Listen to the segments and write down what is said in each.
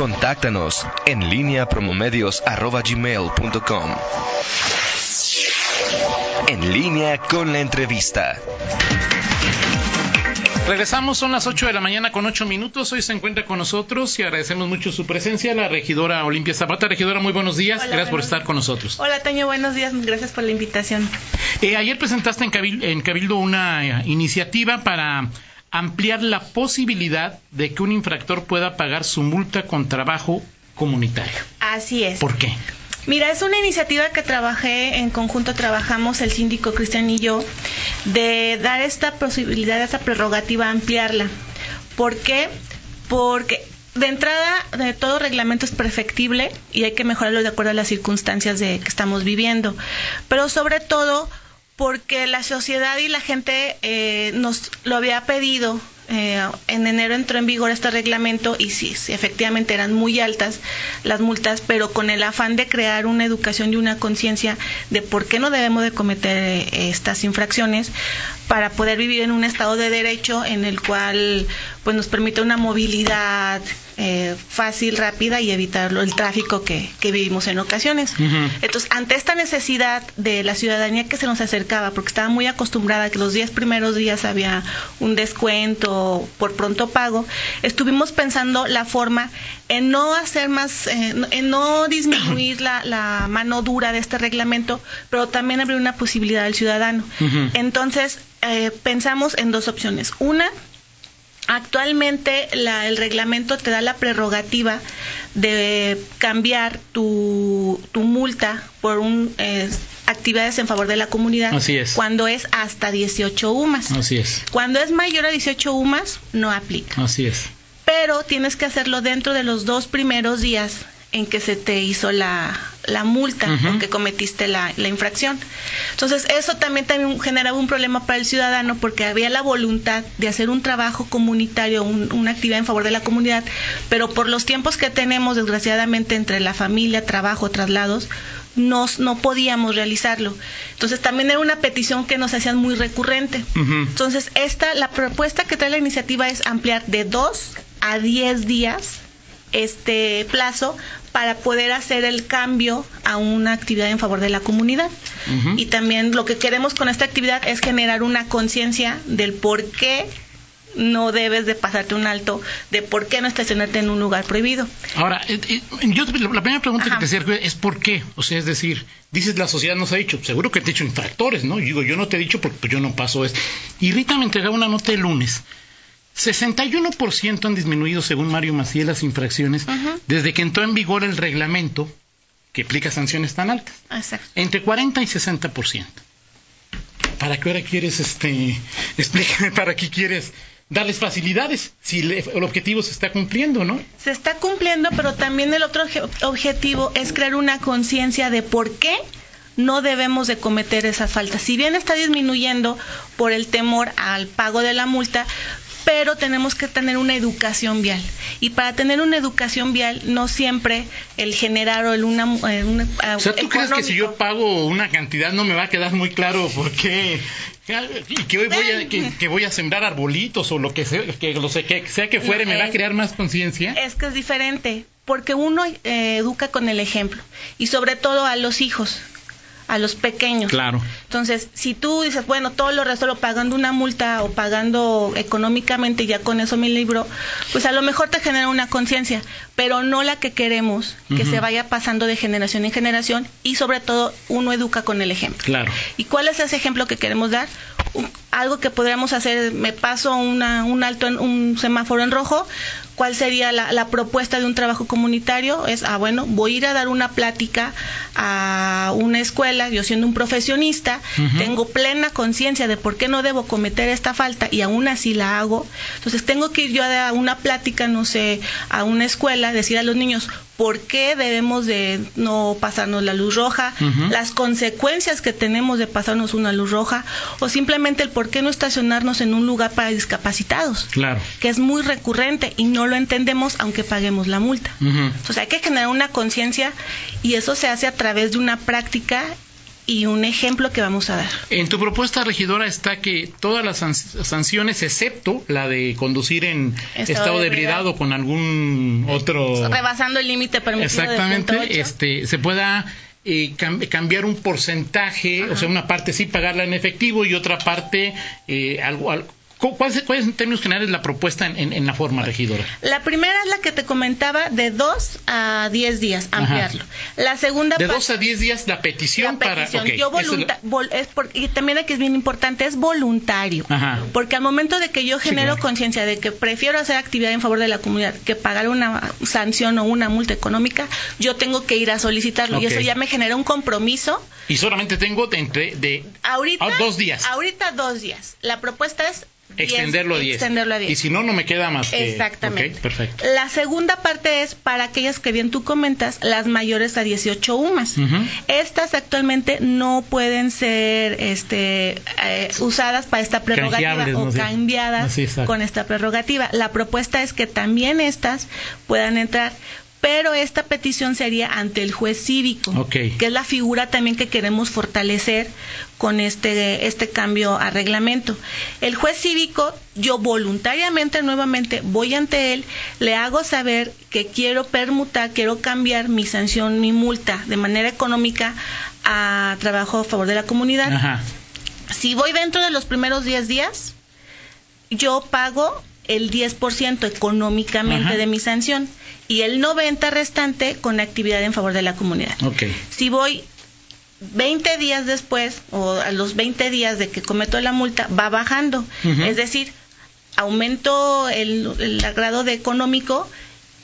Contáctanos en línea promomedios.com. En línea con la entrevista. Regresamos, son las 8 de la mañana con 8 minutos. Hoy se encuentra con nosotros y agradecemos mucho su presencia, la regidora Olimpia Zapata. Regidora, muy buenos días. gracias por estar con nosotros. Hola, Toño, buenos días. Gracias por la invitación. Eh, ayer presentaste en Cabildo, en Cabildo una eh, iniciativa para ampliar la posibilidad de que un infractor pueda pagar su multa con trabajo comunitario. Así es. ¿Por qué? Mira, es una iniciativa que trabajé en conjunto, trabajamos el síndico Cristian y yo, de dar esta posibilidad, esta prerrogativa, ampliarla. ¿Por qué? Porque de entrada, de todo reglamento es perfectible y hay que mejorarlo de acuerdo a las circunstancias de que estamos viviendo. Pero sobre todo porque la sociedad y la gente eh, nos lo había pedido eh, en enero entró en vigor este reglamento y sí, sí, efectivamente eran muy altas las multas, pero con el afán de crear una educación y una conciencia de por qué no debemos de cometer eh, estas infracciones para poder vivir en un estado de derecho en el cual pues nos permite una movilidad eh, fácil, rápida y evitar el tráfico que, vivimos en ocasiones. Entonces, ante esta necesidad de la ciudadanía que se nos acercaba, porque estaba muy acostumbrada a que los diez primeros días había un descuento por pronto pago, estuvimos pensando la forma en no hacer más, eh, en no disminuir la, mano dura de este reglamento, pero también abrir una posibilidad al ciudadano. Entonces, eh, pensamos en dos opciones. Una, Actualmente el reglamento te da la prerrogativa de cambiar tu, multa por un, actividades en favor de la comunidad. Así es. Cuando es hasta 18 UMAS. Así es. Cuando es mayor a 18 UMAS, no aplica. Así es. Pero tienes que hacerlo dentro de los dos primeros días en que se te hizo la, la multa o que cometiste la, la, infracción. Entonces, eso también, también generaba un problema para el ciudadano porque había la voluntad de hacer un trabajo comunitario, una actividad en favor de la comunidad, pero por los tiempos que tenemos, desgraciadamente, entre la familia, trabajo, traslados, nos, no podíamos realizarlo. Entonces también era una petición que nos hacían muy recurrente. Entonces esta, la propuesta que trae la iniciativa es ampliar de dos a diez días este plazo para poder hacer el cambio a una actividad en favor de la comunidad. Y también lo que queremos con esta actividad es generar una conciencia del por qué no debes de pasarte un alto de por qué no estacionarte en un lugar prohibido. Ahora, eh, eh, yo la primera pregunta que te hacía es por qué, o sea, es decir, dices la sociedad nos ha dicho, seguro que te he dicho infractores, ¿no? digo, yo no te he dicho porque yo no paso esto. Y Rita me entregaba una nota el lunes 61% han disminuido, según Mario Maciel, las infracciones desde que entró en vigor el reglamento que aplica sanciones tan altas. Exacto. Entre 40 y 60%. ¿Para qué ahora quieres, este, explícame, para qué quieres darles facilidades si el objetivo se está cumpliendo, ¿no? Se está cumpliendo, pero también el otro objetivo es crear una conciencia de por qué no debemos de cometer esa falta. Si bien está disminuyendo por el temor al pago de la multa, pero tenemos que tener una educación vial. Y para tener una educación vial, no siempre el generar o el una... Eh, o sea, ¿tú crees que si yo pago una cantidad no me va a quedar muy claro por qué? Y que hoy voy a, que, voy a sembrar arbolitos o lo que sea que, lo sé, que sea que fuere, me va a crear más conciencia. Es que es diferente, porque uno eh, educa con el ejemplo y sobre todo a los hijos a los pequeños. Claro. Entonces, si tú dices, bueno, todo lo resuelvo pagando una multa o pagando económicamente, ya con eso me libro, pues a lo mejor te genera una conciencia, pero no la que queremos, que se vaya pasando de generación en generación y sobre todo uno educa con el ejemplo. Claro. ¿Y cuál es ese ejemplo que queremos dar? algo que podríamos hacer, me paso una, un alto en un semáforo en rojo, ¿cuál sería la, propuesta de un trabajo comunitario? Es, ah, bueno, voy a ir a dar una plática a una escuela, yo siendo un profesionista, tengo plena conciencia de por qué no debo cometer esta falta y aún así la hago. Entonces tengo que ir yo a dar una plática, no sé, a una escuela, decir a los niños, por qué debemos de no pasarnos la luz roja, las consecuencias que tenemos de pasarnos una luz roja, o simplemente el por qué no estacionarnos en un lugar para discapacitados, claro. que es muy recurrente y no lo entendemos aunque paguemos la multa. Entonces hay que generar una conciencia y eso se hace a través de una práctica y un ejemplo que vamos a dar. En tu propuesta, regidora, está que todas las sanciones, excepto la de conducir en estado, de ebriedad o con algún otro... Rebasando el límite permitido. Exactamente, este, se pueda eh, cambiar un porcentaje, o sea, una parte sí pagarla en efectivo y otra parte eh, algo, ¿Cuál es, en términos generales la propuesta en, la forma regidora? La primera es la que te comentaba de 2 a 10 días, ampliarlo. La segunda De 2 a 10 días la petición, para... yo es y también aquí es bien importante, es voluntario. Porque al momento de que yo genero conciencia de que prefiero hacer actividad en favor de la comunidad que pagar una sanción o una multa económica, yo tengo que ir a solicitarlo. Y eso ya me genera un compromiso. Y solamente tengo de entre de ahorita, dos días. Ahorita dos días. La propuesta es Extenderlo a 10. Y si no, no me queda más. Exactamente. perfecto. La segunda parte es para aquellas que bien tú comentas, las mayores a 18 UMAS. Estas actualmente no pueden ser este, eh, usadas para esta prerrogativa o cambiadas con esta prerrogativa. La propuesta es que también estas puedan entrar pero esta petición sería ante el juez cívico, que es la figura también que queremos fortalecer con este, este cambio a reglamento. El juez cívico, yo voluntariamente nuevamente voy ante él, le hago saber que quiero permutar, quiero cambiar mi sanción, mi multa de manera económica a trabajo a favor de la comunidad. Si voy dentro de los primeros 10 días, yo pago el 10% económicamente de mi sanción y el 90 restante con actividad en favor de la comunidad. Si voy 20 días después o a los 20 días de que cometo la multa va bajando, es decir, aumento el, el grado de económico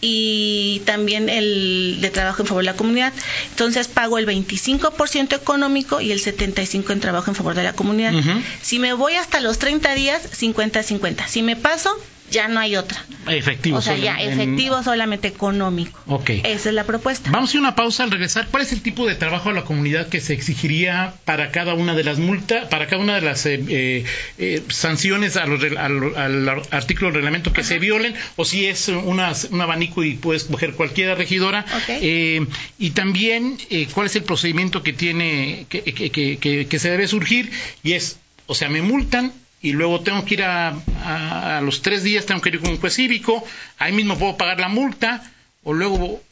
y también el de trabajo en favor de la comunidad. Entonces pago el 25% económico y el 75% en trabajo en favor de la comunidad. Si me voy hasta los 30 días, 50-50. Si me paso, ya no hay otra. Efectivo. O sea, ya efectivo solamente económico. Ok. Esa es la propuesta. Vamos a una pausa al regresar. ¿Cuál es el tipo de trabajo a la comunidad que se exigiría para cada una de las multas, para cada una de las eh, eh, eh, sanciones al, artículo del reglamento que se violen? O si es una, un abanico y puedes coger cualquiera regidora. y también, ¿cuál es el procedimiento que tiene, que, que, que se debe surgir? Y es, o sea, me multan y luego tengo que ir a, a, los tres días, tengo que ir con un juez cívico, ahí mismo puedo pagar la multa, o luego,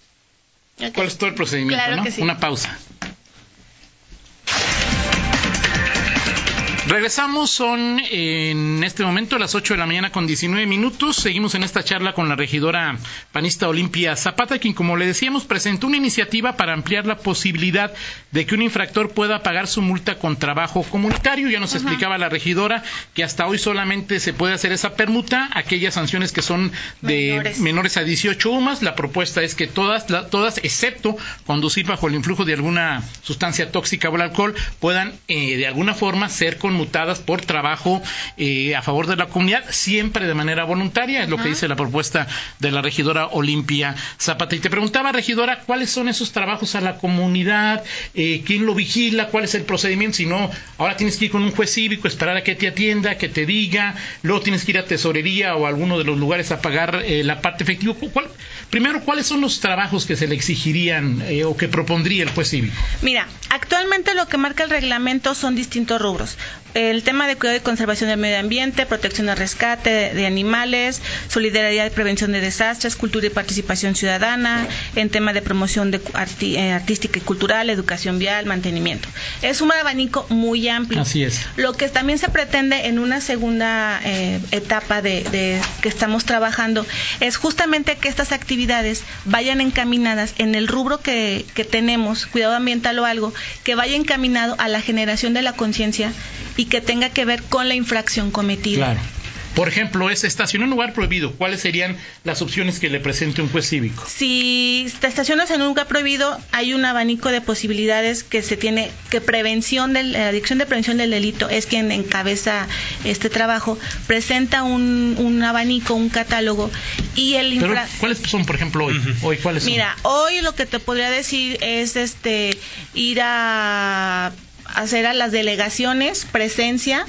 ¿cuál es todo el procedimiento? ¿no? Una pausa. Regresamos, son en este momento las 8 de la mañana con 19 minutos. Seguimos en esta charla con la regidora panista Olimpia Zapata, quien, como le decíamos, presentó una iniciativa para ampliar la posibilidad de que un infractor pueda pagar su multa con trabajo comunitario. Ya nos explicaba la regidora que hasta hoy solamente se puede hacer esa permuta, aquellas sanciones que son de menores, a 18 UMAS. La propuesta es que todas, todas, excepto conducir bajo el influjo de alguna sustancia tóxica o el alcohol, puedan eh, de alguna forma ser con por trabajo eh, a favor de la comunidad, siempre de manera voluntaria, es lo que dice la propuesta de la regidora Olimpia Zapata. Y te preguntaba, regidora, ¿cuáles son esos trabajos a la comunidad? Eh, ¿Quién lo vigila? ¿Cuál es el procedimiento? Si no, ahora tienes que ir con un juez cívico, esperar a que te atienda, que te diga, luego tienes que ir a tesorería o a alguno de los lugares a pagar eh, la parte efectiva. ¿Cuál, primero, ¿cuáles son los trabajos que se le exigirían o que propondría el juez cívico? Mira, actualmente lo que marca el reglamento son distintos rubros el tema de cuidado y conservación del medio ambiente, protección y rescate de, animales, solidaridad y prevención de desastres, cultura y participación ciudadana, en tema de promoción de eh, artística y cultural, educación vial, mantenimiento. Es un abanico muy amplio. Así es. Lo que también se pretende en una segunda eh, etapa de, que estamos trabajando es justamente que estas actividades vayan encaminadas en el rubro que, que tenemos, cuidado ambiental o algo, que vaya encaminado a la generación de la conciencia y que tenga que ver con la infracción cometida. Claro. Por ejemplo, es estacionar en un lugar prohibido. ¿Cuáles serían las opciones que le presente un juez cívico? Si te estacionas en un lugar prohibido, hay un abanico de posibilidades que se tiene, que prevención de la Dirección de Prevención del Delito es quien encabeza este trabajo, presenta un, abanico, un catálogo y el Pero, ¿cuáles son, por ejemplo, hoy? hoy ¿cuáles Mira, hoy lo que te podría decir es este ir a hacer a las delegaciones presencia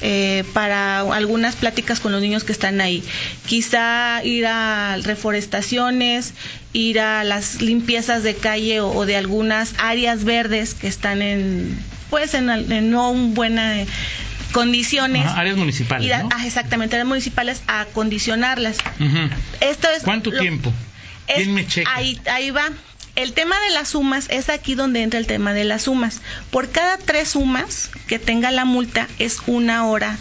eh, para algunas pláticas con los niños que están ahí. Quizá ir a reforestaciones, ir a las limpiezas de calle o, de algunas áreas verdes que están en, pues, en, no buenas condiciones. áreas municipales. exactamente, áreas municipales a acondicionarlas. Esto es ¿Cuánto tiempo? ¿Quién me checa? Ahí, ahí va. El tema de las sumas es aquí donde entra el tema de las sumas. Por cada tres sumas que tenga la multa es una hora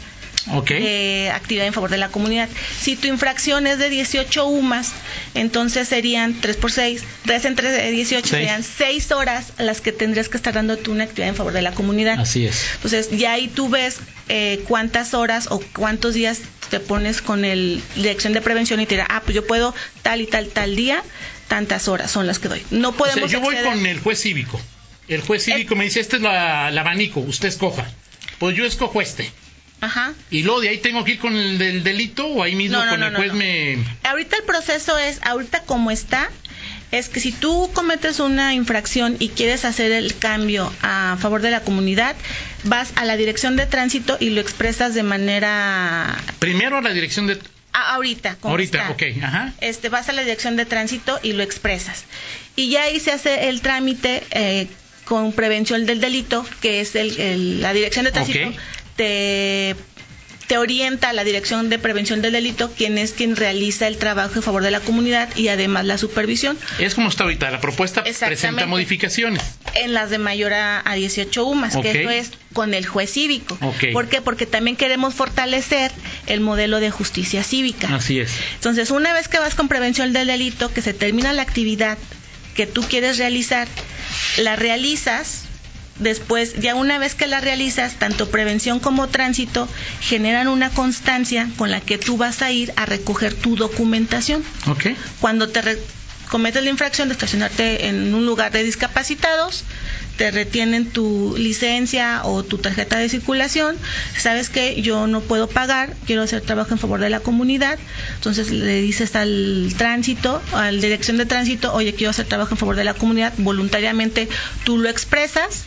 de actividad en favor de la comunidad. Si tu infracción es de 18 UMAS, entonces serían 3 por 6, 3 entre 18 serían 6 horas las que tendrías que estar dando tú una actividad en favor de la comunidad. Así es. Entonces ya ahí tú ves eh, cuántas horas o cuántos días te pones con el dirección de prevención y te dirá, ah, pues yo puedo tal y tal, tal día tantas horas son las que doy. No podemos. yo voy con el juez cívico. El juez cívico me dice, este es la, el abanico, usted escoja. Pues yo escojo este. Ajá. Y luego de ahí tengo que ir con el del delito o ahí mismo con el juez me... Ahorita el proceso es, ahorita como está, es que si tú cometes una infracción y quieres hacer el cambio a favor de la comunidad, vas a la dirección de tránsito y lo expresas de manera... Primero a la dirección de ahorita. ahorita, ok, ajá. Este, vas a la dirección de tránsito y lo expresas. Y ya ahí se hace el trámite eh, con prevención del delito, que es el, la dirección de tránsito, te te orienta a la Dirección de Prevención del Delito, quien es quien realiza el trabajo en favor de la comunidad y además la supervisión. Es como está ahorita, la propuesta presenta modificaciones. En las de mayor a, 18 UMAS, que eso es con el juez cívico. ¿Por qué? Porque también queremos fortalecer el modelo de justicia cívica. Así es. Entonces, una vez que vas con prevención del delito, que se termina la actividad que tú quieres realizar, la realizas Después, ya una vez que la realizas, tanto prevención como tránsito generan una constancia con la que tú vas a ir a recoger tu documentación. Okay. Cuando te cometes la infracción de estacionarte en un lugar de discapacitados, te retienen tu licencia o tu tarjeta de circulación, sabes que yo no puedo pagar, quiero hacer trabajo en favor de la comunidad, entonces le dices al tránsito, a la dirección de tránsito, oye, quiero hacer trabajo en favor de la comunidad, voluntariamente tú lo expresas,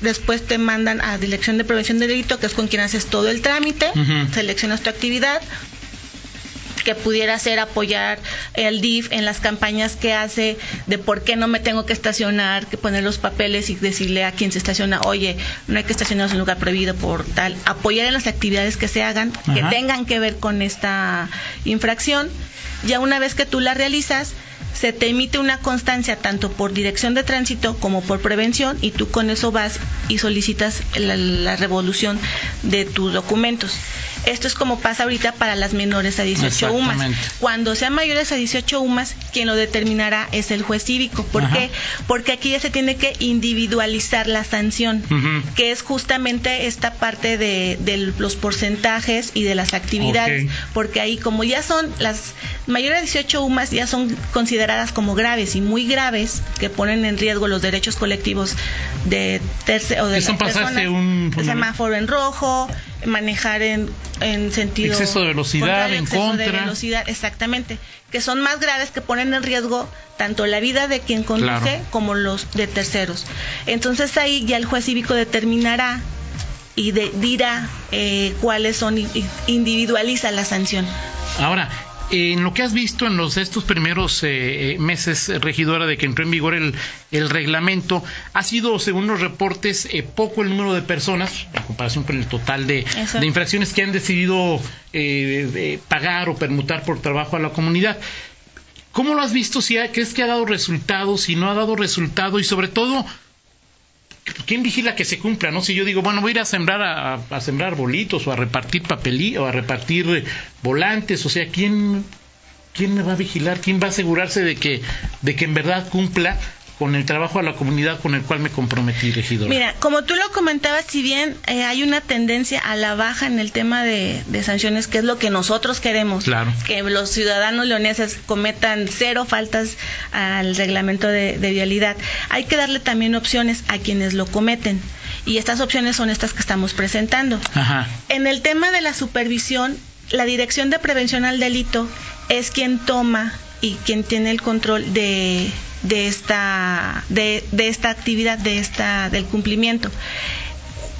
después te mandan a Dirección de Prevención de Delito, que es con quien haces todo el trámite, seleccionas tu actividad, que pudiera ser apoyar el DIF en las campañas que hace de por qué no me tengo que estacionar, que poner los papeles y decirle a quien se estaciona, oye, no hay que estacionarse en lugar prohibido por tal, apoyar en las actividades que se hagan, que tengan que ver con esta infracción. Ya una vez que tú la realizas, se te emite una constancia tanto por dirección de tránsito como por prevención y tú con eso vas y solicitas la, revolución de tus documentos. Esto es como pasa ahorita para las menores a 18 UMAS. Cuando sean mayores a 18 UMAS, quien lo determinará es el juez cívico. ¿Por qué? Porque aquí ya se tiene que individualizar la sanción, que es justamente esta parte de, los porcentajes y de las actividades. Porque ahí, como ya son las mayores a 18 UMAS, ya son consideradas como graves y muy graves que ponen en riesgo los derechos colectivos de terceros o de personas, un, semáforo en rojo, manejar en, en sentido exceso de velocidad, en contra, de velocidad, exactamente, que son más graves que ponen en riesgo tanto la vida de quien conduce como los de terceros. Entonces ahí ya el juez cívico determinará y dirá eh, cuáles son, individualiza la sanción. Ahora, en lo que has visto en los estos primeros eh, eh, meses, regidora, de que entró en vigor el, reglamento, ha sido, según los reportes, eh, poco el número de personas, en comparación con el total de, infracciones que han decidido pagar o permutar por trabajo a la comunidad. ¿Cómo lo has visto? Si ¿Crees que ha dado resultados? Si no ha dado resultado y sobre todo, ¿quién vigila que se cumpla? No si yo digo, bueno, voy a ir a sembrar a, sembrar bolitos o a repartir papelí o a repartir volantes, o sea, ¿quién quién me va a vigilar? ¿Quién va a asegurarse de que de que en verdad cumpla con el trabajo a la comunidad con el cual me comprometí, regidor. Mira, como tú lo comentabas, si bien eh, hay una tendencia a la baja en el tema de, sanciones, que es lo que nosotros queremos, que los ciudadanos leoneses cometan cero faltas al reglamento de, vialidad, hay que darle también opciones a quienes lo cometen. Y estas opciones son estas que estamos presentando. En el tema de la supervisión, la Dirección de Prevención al Delito es quien toma y quien tiene el control de de esta, de, esta actividad, de esta, del cumplimiento.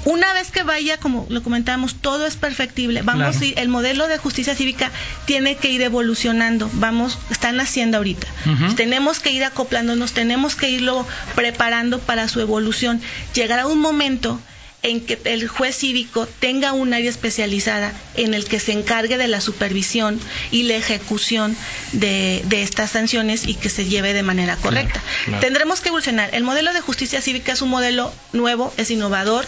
una vez que vaya, como lo comentábamos, todo es perfectible. Vamos a ir, el modelo de justicia cívica tiene que ir evolucionando. Vamos, están haciendo ahorita. Tenemos que ir acoplándonos, tenemos que irlo preparando para su evolución. Llegará un momento en que el juez cívico tenga un área especializada en el que se encargue de la supervisión y la ejecución de, estas sanciones y que se lleve de manera correcta. Tendremos que evolucionar. El modelo de justicia cívica es un modelo nuevo, es innovador,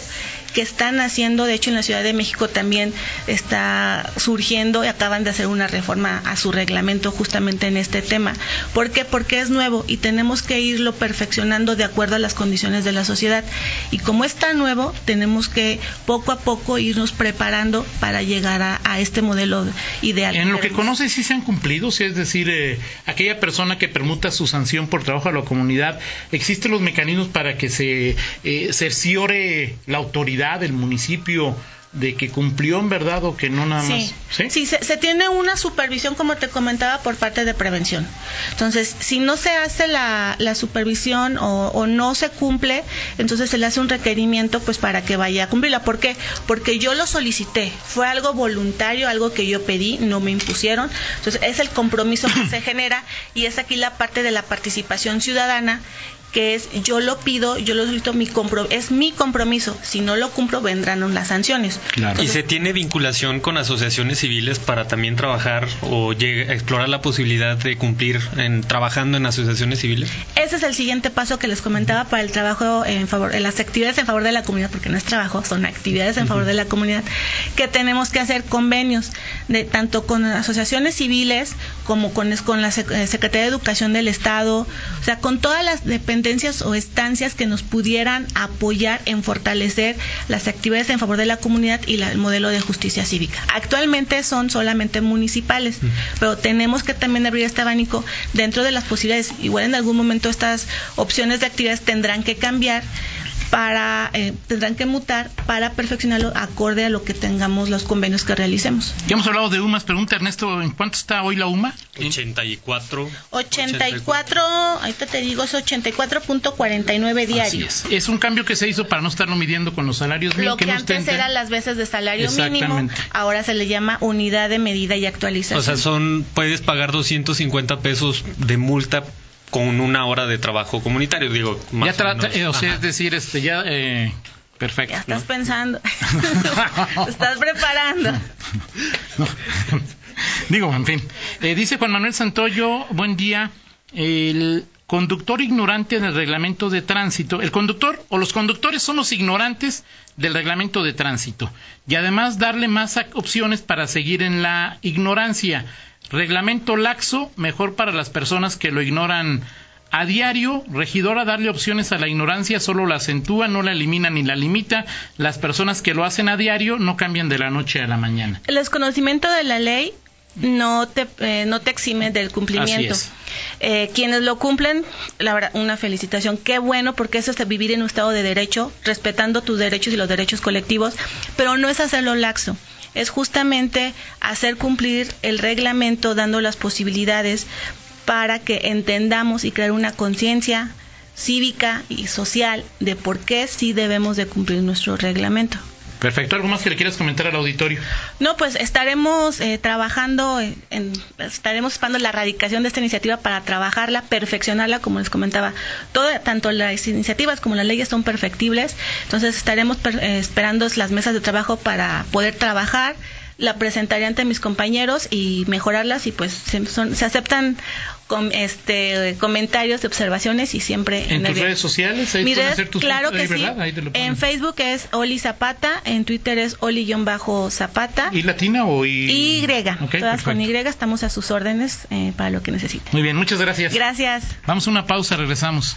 que están haciendo, de hecho en la Ciudad de México también está surgiendo y acaban de hacer una reforma a su reglamento justamente en este tema. ¿Por qué? Porque es nuevo y tenemos que irlo perfeccionando de acuerdo a las condiciones de la sociedad. Y como es tan nuevo, tenemos que poco a poco irnos preparando para llegar a, este modelo ideal. En lo que conoces sí se han cumplido, es decir, eh, aquella persona que permuta su sanción por trabajo a la comunidad, ¿existen los mecanismos para que se eh, cerciore la autoridad del municipio de que cumplió en verdad o que no nada más. Sí, se, tiene una supervisión, como te comentaba, por parte de prevención. Entonces, si no se hace la, supervisión o, no se cumple, entonces se le hace un requerimiento pues para que vaya a cumplirla. ¿Por qué? Porque yo lo solicité, fue algo voluntario, algo que yo pedí, no me impusieron. Entonces, es el compromiso que se genera y es aquí la parte de la participación ciudadana que es yo lo pido, yo lo solicito, mi es mi compromiso. Si no lo cumplo, vendrán las sanciones. ¿Y se tiene vinculación con asociaciones civiles para también trabajar o explorar la posibilidad de cumplir en, trabajando en asociaciones civiles? Ese es el siguiente paso que les comentaba para el trabajo en favor, en las actividades en favor de la comunidad, porque no es trabajo, son actividades en favor de la comunidad, que tenemos que hacer convenios de tanto con asociaciones civiles como con, con la eh, Secretaría de Educación del Estado, o sea, con todas las dependencias o estancias que nos pudieran apoyar en fortalecer las actividades en favor de la comunidad y el modelo de justicia cívica. Actualmente son solamente municipales, pero tenemos que también abrir este abanico dentro de las posibilidades. Igual en algún momento estas opciones de actividades tendrán que cambiar para eh, tendrán que mutar para perfeccionarlo acorde a lo que tengamos los convenios que realicemos. Ya hemos hablado de UMAS, pregunta Ernesto, ¿en cuánto está hoy la UMA? 84. 84, ahorita te digo, es 84.49 diarios. Es. es. un cambio que se hizo para no estarlo midiendo con los salarios mínimos. Lo que, antes eran las veces de salario mínimo, ahora se le llama unidad de medida y actualización. O sea, son puedes pagar 250 pesos de multa con una hora de trabajo comunitario, digo. Más ya eh, o, sea, es decir, este, ya, eh, perfecto. Ya estás pensando, estás preparando. Digo, en fin. Eh, dice Juan Manuel Santoyo, buen día. El conductor ignorante del reglamento de tránsito. El conductor o los conductores son los ignorantes del reglamento de tránsito. Y además darle más opciones para seguir en la ignorancia. Reglamento laxo, mejor para las personas que lo ignoran a diario, regidora, darle opciones a la ignorancia solo la acentúa, no la elimina ni la limita. Las personas que lo hacen a diario no cambian de la noche a la mañana. El desconocimiento de la ley no te, eh, no te exime del cumplimiento. Eh, quienes lo cumplen, la verdad, una felicitación. Qué bueno, porque eso es vivir en un estado de derecho, respetando tus derechos y los derechos colectivos, pero no es hacerlo laxo es justamente hacer cumplir el reglamento dando las posibilidades para que entendamos y crear una conciencia cívica y social de por qué sí debemos de cumplir nuestro reglamento. Perfecto. ¿Algo más que le quieras comentar al auditorio? No, pues estaremos eh, trabajando, en, estaremos esperando la erradicación de esta iniciativa para trabajarla, perfeccionarla, como les comentaba. Todo, tanto las iniciativas como las leyes son perfectibles, entonces estaremos eh, esperando las mesas de trabajo para poder trabajar la presentaré ante mis compañeros y mejorarlas y pues se, se aceptan con este comentarios y observaciones y siempre en, tus redes sociales ahí hacer tus claro que sí. en Facebook es Oli Zapata en Twitter es Oli-Zapata. Y latina o y, y todas con Y estamos a sus órdenes eh, para lo que necesiten. Muy bien muchas gracias. Gracias. Vamos a una pausa regresamos